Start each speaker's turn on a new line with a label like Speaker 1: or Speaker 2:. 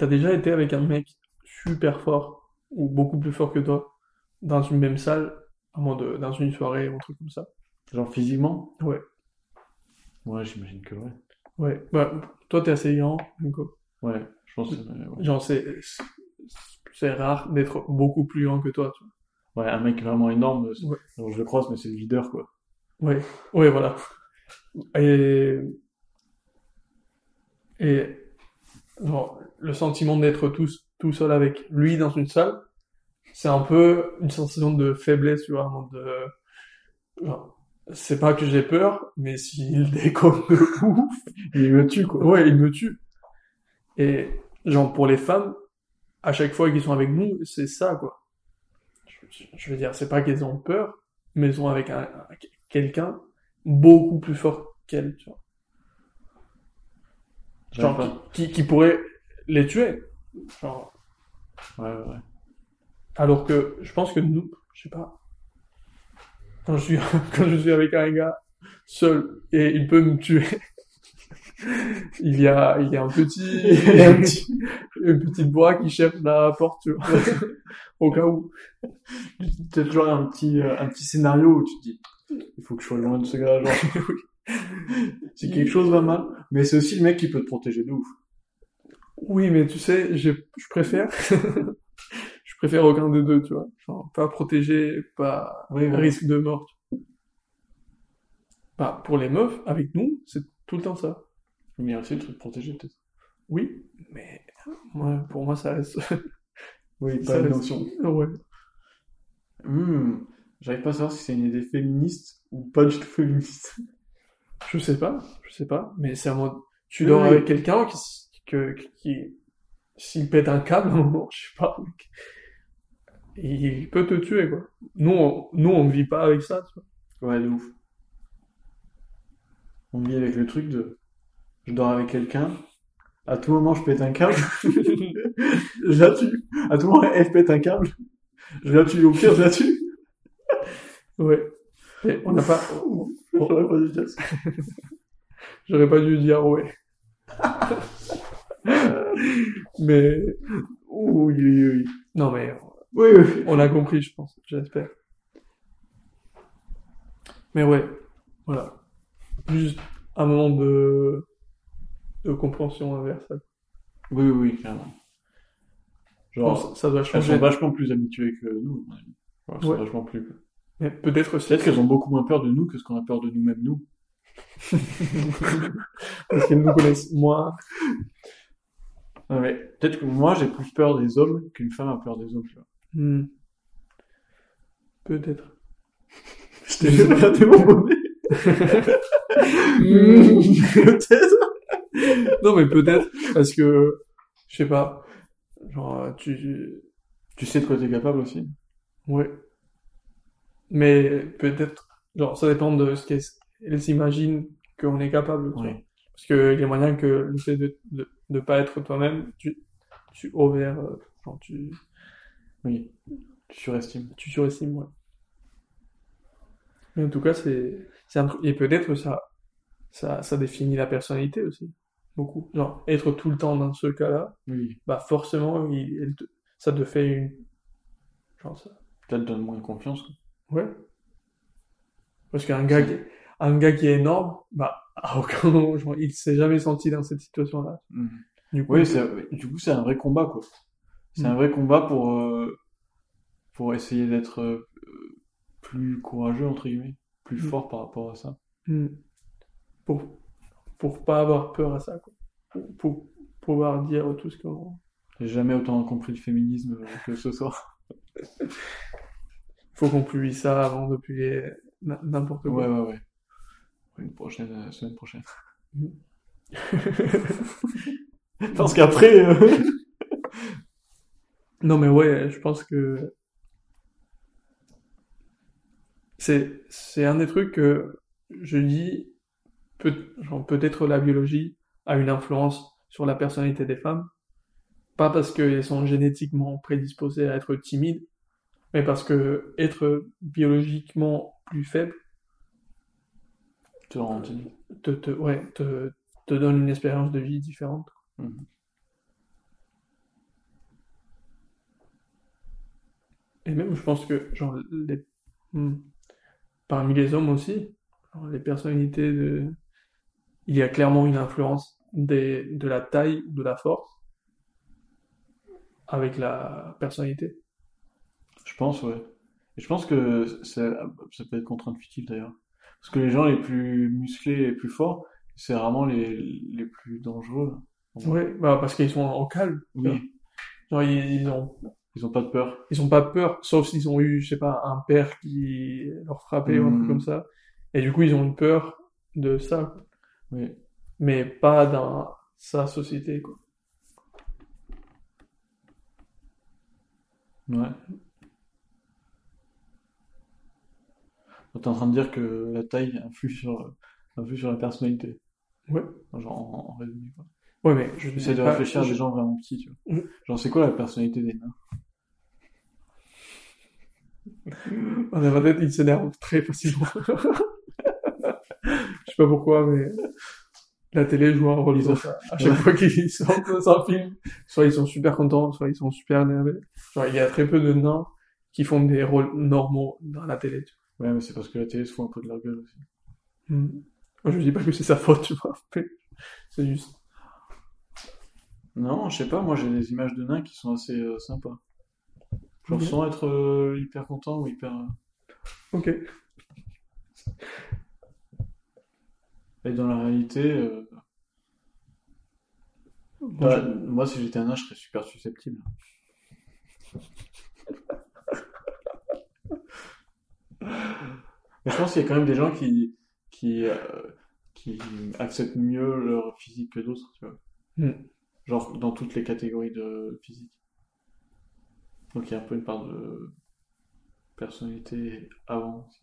Speaker 1: t'as déjà été avec un mec super fort, ou beaucoup plus fort que toi, dans une même salle, à moins de, dans une soirée ou un truc comme ça?
Speaker 2: Genre physiquement?
Speaker 1: Ouais.
Speaker 2: Ouais, j'imagine que ouais.
Speaker 1: Ouais. Bah, toi, t'es assez grand, donc, euh,
Speaker 2: Ouais, je pense que ouais.
Speaker 1: genre, c'est, c'est rare d'être beaucoup plus grand que toi, tu vois.
Speaker 2: Ouais, un mec vraiment énorme, c'est-
Speaker 1: Ouais.
Speaker 2: genre, je le croise, mais c'est le leader, quoi.
Speaker 1: Ouais, ouais, voilà. Et, et genre, le sentiment d'être tout, tout seul avec lui dans une salle, c'est un peu une sensation de faiblesse, tu vois, de, genre, c'est pas que j'ai peur, mais s'il déconne de ouf,
Speaker 2: Il me tue, quoi.
Speaker 1: ouais, il me tue. Et, genre, pour les femmes, à chaque fois qu'ils sont avec nous, c'est ça, quoi. Je, veux dire, c'est pas qu'elles ont peur, mais elles sont avec un, un- quelqu'un beaucoup plus fort qu'elles, tu vois. Genre,
Speaker 2: pas.
Speaker 1: qui, qui, pourrait les tuer. Genre,
Speaker 2: Ouais, ouais,
Speaker 1: alors que je pense que nous, je sais pas, quand je suis, quand je suis avec un gars seul et il peut me tuer, il y a, il y a un petit, il y a un petit, une petite voix qui cherche la porte, tu vois, au cas où.
Speaker 2: Peut-être toujours un petit, euh, un petit scénario où tu te dis, il faut que je sois loin de ce gars, genre. si quelque chose va mal. Mais c'est aussi le mec qui peut te protéger de ouf.
Speaker 1: Oui, mais tu sais, je, je préfère, je préfère aucun des deux, tu vois. Genre, pas protégé, pas
Speaker 2: Oui, oui.
Speaker 1: risque de mort. Bah, pour les meufs, avec nous, c'est tout le temps ça.
Speaker 2: Mais aussi le truc protégé, peut-être.
Speaker 1: Oui, mais moi, pour moi, ça reste.
Speaker 2: Oui,
Speaker 1: ça
Speaker 2: pas
Speaker 1: reste-
Speaker 2: notion.
Speaker 1: Ouais.
Speaker 2: Hmm, J'arrive pas à savoir si c'est une idée féministe ou pas du tout féministe.
Speaker 1: Je sais pas, je sais pas, mais c'est un mode. Tu dors
Speaker 2: oui.
Speaker 1: avec quelqu'un qui, que, qui, s'il pète un câble moment, je sais pas, mec, il peut te tuer, quoi. Nous, on, nous, on vit pas avec ça, tu vois.
Speaker 2: Ouais, de ouf. On vit avec le truc de je dors avec quelqu'un, à tout moment je pète un câble, je la tue. À tout moment elle pète un câble, je la tue. Au pire, je la tue.
Speaker 1: Ouais. Et on n'a pas.
Speaker 2: J'aurais pas dû dire ça.
Speaker 1: J'aurais pas dû dire ouais. mais.
Speaker 2: Oui, oui, oui.
Speaker 1: Non, mais
Speaker 2: Oui, oui.
Speaker 1: on a compris, je pense, j'espère. Mais ouais, voilà. Juste un moment de, de compréhension inverse.
Speaker 2: Oui, oui, oui, carrément.
Speaker 1: Bon,
Speaker 2: Genre,
Speaker 1: ça, ça doit
Speaker 2: elles
Speaker 1: changer.
Speaker 2: sont vachement plus habituées que nous. elles
Speaker 1: Ouais.
Speaker 2: vachement plus.
Speaker 1: Mais peut-être aussi.
Speaker 2: Peut-être qu'elles ont beaucoup moins peur de nous que ce qu'on a peur de nous-mêmes, nous.
Speaker 1: Parce qu'elles nous connaissent moins.
Speaker 2: Ouais, mais peut-être que moi j'ai plus peur des hommes qu'une femme a peur des hommes, tu vois.
Speaker 1: Hmm. Peut-être.
Speaker 2: Je t'ai juste regardé mon bonnet. Peut-être.
Speaker 1: Non, mais peut-être, parce que, je sais pas, genre, tu,
Speaker 2: Tu sais de quoi t'es capable aussi.
Speaker 1: ouais. Mais peut-être, genre, ça dépend de ce qu'elles elles s'imaginent qu'on est capable.
Speaker 2: Oui.
Speaker 1: Parce que il y a moyen que le fait de, de, de pas être toi-même, tu, tu over, euh, genre, tu,
Speaker 2: Oui. Tu surestimes.
Speaker 1: tu surestimes, ouais. Mais en tout cas, c'est, c'est un truc, et peut-être que ça, ça, ça définit la personnalité aussi. Beaucoup. Genre, être tout le temps dans ce cas-là,
Speaker 2: Oui.
Speaker 1: bah forcément, il, te- ça te fait une... Genre ça.
Speaker 2: Peut-être donne moins confiance. quoi.
Speaker 1: Ouais. Parce qu'un gars qui, un gars qui est énorme, bah, à aucun moment, genre, il s'est jamais senti dans cette situation-là. Du coup,
Speaker 2: Oui, c'est, du coup, c'est un vrai combat, quoi. C'est un
Speaker 1: Mm.
Speaker 2: vrai combat pour, euh, pour essayer d'être euh, plus courageux, entre guillemets. Plus
Speaker 1: Mm.
Speaker 2: fort par rapport à ça.
Speaker 1: pour, pour pas avoir peur à ça, quoi. Pour, pour pouvoir dire tout ce qu'on...
Speaker 2: J'ai jamais autant compris le féminisme euh, que ce soir.
Speaker 1: Faut qu'on publie ça avant de publier n'importe
Speaker 2: Ouais,
Speaker 1: quoi.
Speaker 2: ouais, ouais. Une prochaine, euh, semaine prochaine. Parce qu'après, euh,
Speaker 1: Non, mais ouais, je pense que c'est c'est un des trucs que je dis peut genre, peut-être la biologie a une influence sur la personnalité des femmes, pas parce qu'elles sont génétiquement prédisposées à être timides, mais parce que être biologiquement plus faible
Speaker 2: te rend
Speaker 1: te, ouais, te, te, donne une expérience de vie différente.
Speaker 2: Mhm.
Speaker 1: Et même, je pense que genre, hmm, parmi les hommes aussi, les personnalités, de... il y a clairement une influence des... de la taille ou de la force avec la personnalité.
Speaker 2: Je pense, ouais. Et je pense que ça, ça peut être contre-intuitif d'ailleurs. Parce que les gens les plus musclés et les plus forts, c'est vraiment les, les plus dangereux.
Speaker 1: Ouais, bah parce qu'ils sont en calme.
Speaker 2: Oui,
Speaker 1: Genre, ils, ils ont,
Speaker 2: ils ont pas de peur.
Speaker 1: ils ont pas peur, sauf s'ils ont eu, je sais pas, un père qui leur frappait ou un truc
Speaker 2: Hmm.
Speaker 1: comme ça. Et du coup, ils ont une peur de ça.
Speaker 2: Oui.
Speaker 1: mais pas dans sa société, quoi.
Speaker 2: Ouais. Donc, T'es en train de dire que la taille influe sur, influe sur la personnalité.
Speaker 1: Ouais.
Speaker 2: Genre en, en résumé, quoi.
Speaker 1: Ouais, mais je
Speaker 2: J'essaie de
Speaker 1: pas-
Speaker 2: réfléchir à des gens vraiment petits, tu vois.
Speaker 1: Mm.
Speaker 2: Genre, c'est quoi la personnalité des nains?
Speaker 1: Dans ma tête, ils s'énervent très facilement. Je sais pas pourquoi, mais la télé joue un rôle
Speaker 2: Ils ont-.
Speaker 1: À chaque fois qu'ils sortent dans un film, soit ils sont super contents, soit ils sont super énervés. Genre, il y a très peu de nains qui font des rôles normaux dans la télé, tu
Speaker 2: Ouais, mais c'est parce que la télé se fout un peu de leur gueule aussi.
Speaker 1: Moi, je dis pas que c'est sa faute, tu vois. C'est juste.
Speaker 2: Non, je sais pas, moi j'ai des images de nains qui sont assez euh, sympas. Genre
Speaker 1: Ok.
Speaker 2: sans être euh, hyper content ou hyper... euh,
Speaker 1: Ok.
Speaker 2: Et dans la réalité, euh,
Speaker 1: Moi,
Speaker 2: bah,
Speaker 1: je-
Speaker 2: moi si j'étais un nain, je serais super susceptible. Mais je pense qu'il y a quand même des gens qui, qui, euh, qui acceptent mieux leur physique que d'autres, tu vois.
Speaker 1: Hmm.
Speaker 2: Genre dans toutes les catégories de physique. Donc il y a un peu une part de personnalité avant. aussi.